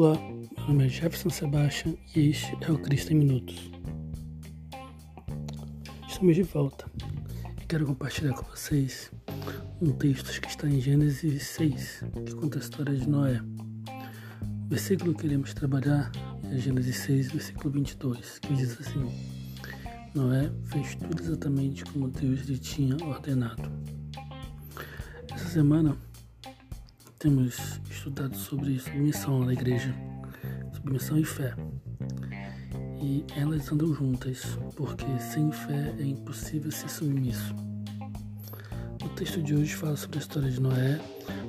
Olá, meu nome é Jefferson Sebastian e este é o Cristo em Minutos. Estamos de volta e quero compartilhar com vocês um texto que está em Gênesis 6, que conta a história de Noé. O versículo que iremos trabalhar é Gênesis 6, versículo 22, que diz assim: Noé fez tudo exatamente como Deus lhe tinha ordenado. Essa semana temos estudado sobre submissão na igreja, submissão e fé. E elas andam juntas, porque sem fé é impossível ser submisso. O texto de hoje fala sobre a história de Noé,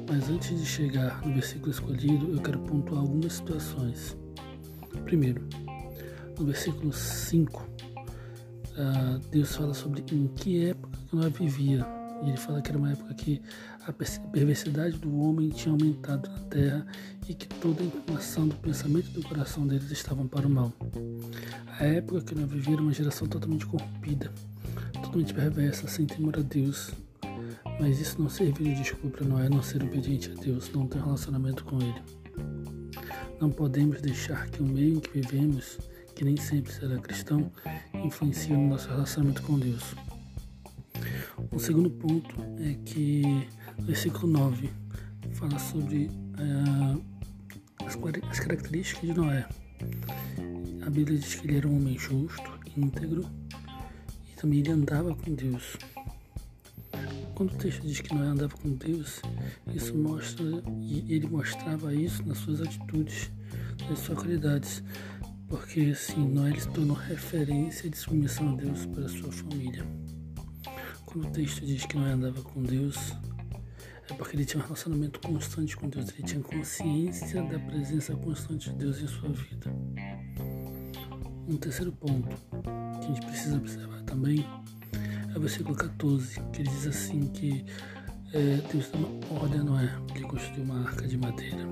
mas antes de chegar no versículo escolhido, eu quero pontuar algumas situações. Primeiro, no versículo 5, ah, Deus fala sobre em que época Noé vivia e ele fala que era uma época que a perversidade do homem tinha aumentado na terra e que toda a inclinação do pensamento e do coração deles estavam para o mal. A época que nós vivíamos uma geração totalmente corrompida, totalmente perversa, sem temor a Deus. Mas isso não serviu de desculpa para Noé não ser obediente a Deus, não ter relacionamento com Ele. Não podemos deixar que o meio em que vivemos, que nem sempre será cristão, influencie no nosso relacionamento com Deus. O segundo ponto é que o versículo 9 fala sobre uh, as, as características de Noé. A Bíblia diz que ele era um homem justo, íntegro e também ele andava com Deus. Quando o texto diz que Noé andava com Deus, isso mostra, e ele mostrava isso nas suas atitudes, nas suas qualidades, porque assim, Noé se tornou referência de submissão a Deus para a sua família. Quando o texto diz que Noé andava com Deus, é porque ele tinha um relacionamento constante com Deus, ele tinha consciência da presença constante de Deus em sua vida. Um terceiro ponto que a gente precisa observar também é o versículo 14, que ele diz assim que é, Deus deu uma ordem a Noé, ele construiu uma arca de madeira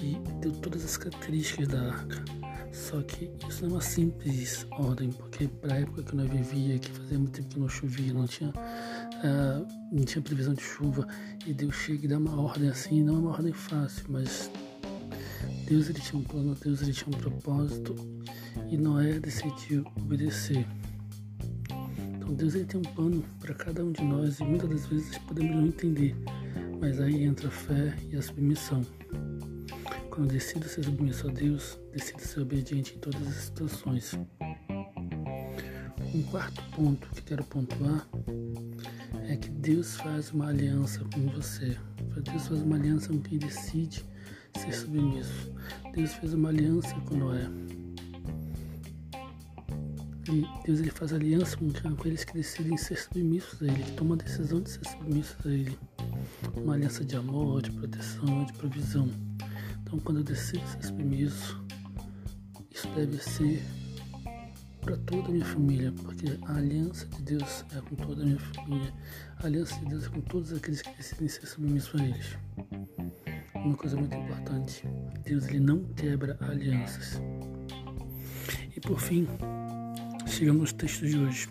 e deu todas as características da arca só que isso não é uma simples ordem, porque para a época que nós vivia, que fazia muito tempo que não chovia, não tinha, uh, não tinha previsão de chuva, e Deus chega e dá uma ordem assim, não é uma ordem fácil, mas Deus ele tinha um plano, Deus ele tinha um propósito, e Noé decidiu obedecer. Então Deus ele tem um plano para cada um de nós, e muitas das vezes podemos não entender, mas aí entra a fé e a submissão. Quando decido ser submisso a Deus, decido ser obediente em todas as situações. Um quarto ponto que quero pontuar é que Deus faz uma aliança com você. Deus faz uma aliança com quem decide ser submisso. Deus fez uma aliança com Noé. E Deus ele faz aliança com aqueles que decidem ser submissos a Ele, que tomam a decisão de ser submissos a Ele. Uma aliança de amor, de proteção, de provisão. Então, quando eu decido ser submisso, isso deve ser para toda a minha família, porque a aliança de Deus é com toda a minha família, a aliança de Deus é com todos aqueles que decidem ser submissos a eles. Uma coisa muito importante: Deus ele não quebra alianças. E por fim, chegamos no texto de hoje,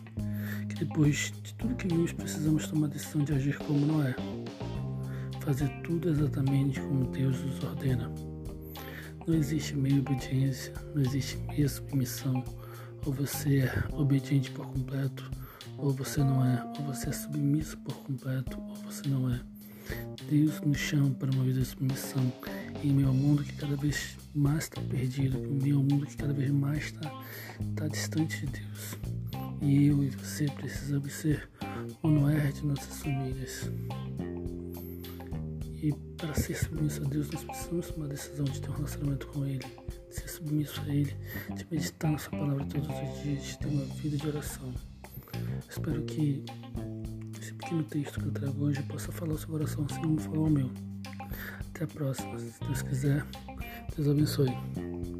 que depois de tudo que vimos, precisamos tomar a decisão de agir como Noé, fazer tudo exatamente como Deus nos ordena. Não existe meia obediência, não existe meia submissão. Ou você é obediente por completo, ou você não é. Ou você é submisso por completo, ou você não é. Deus nos chama para uma vida de submissão em ao mundo que cada vez mais está perdido, em ao mundo que cada vez mais está tá distante de Deus. E eu e você precisamos ser o Noé de nossas famílias. E para ser submisso a Deus, nós precisamos tomar a decisão de ter um relacionamento com Ele, de ser submisso a Ele, de meditar na Sua palavra todos os dias, de ter uma vida de oração. Espero que esse pequeno texto que eu trago hoje possa falar o seu coração assim como falou o meu. Até a próxima, se Deus quiser. Deus abençoe.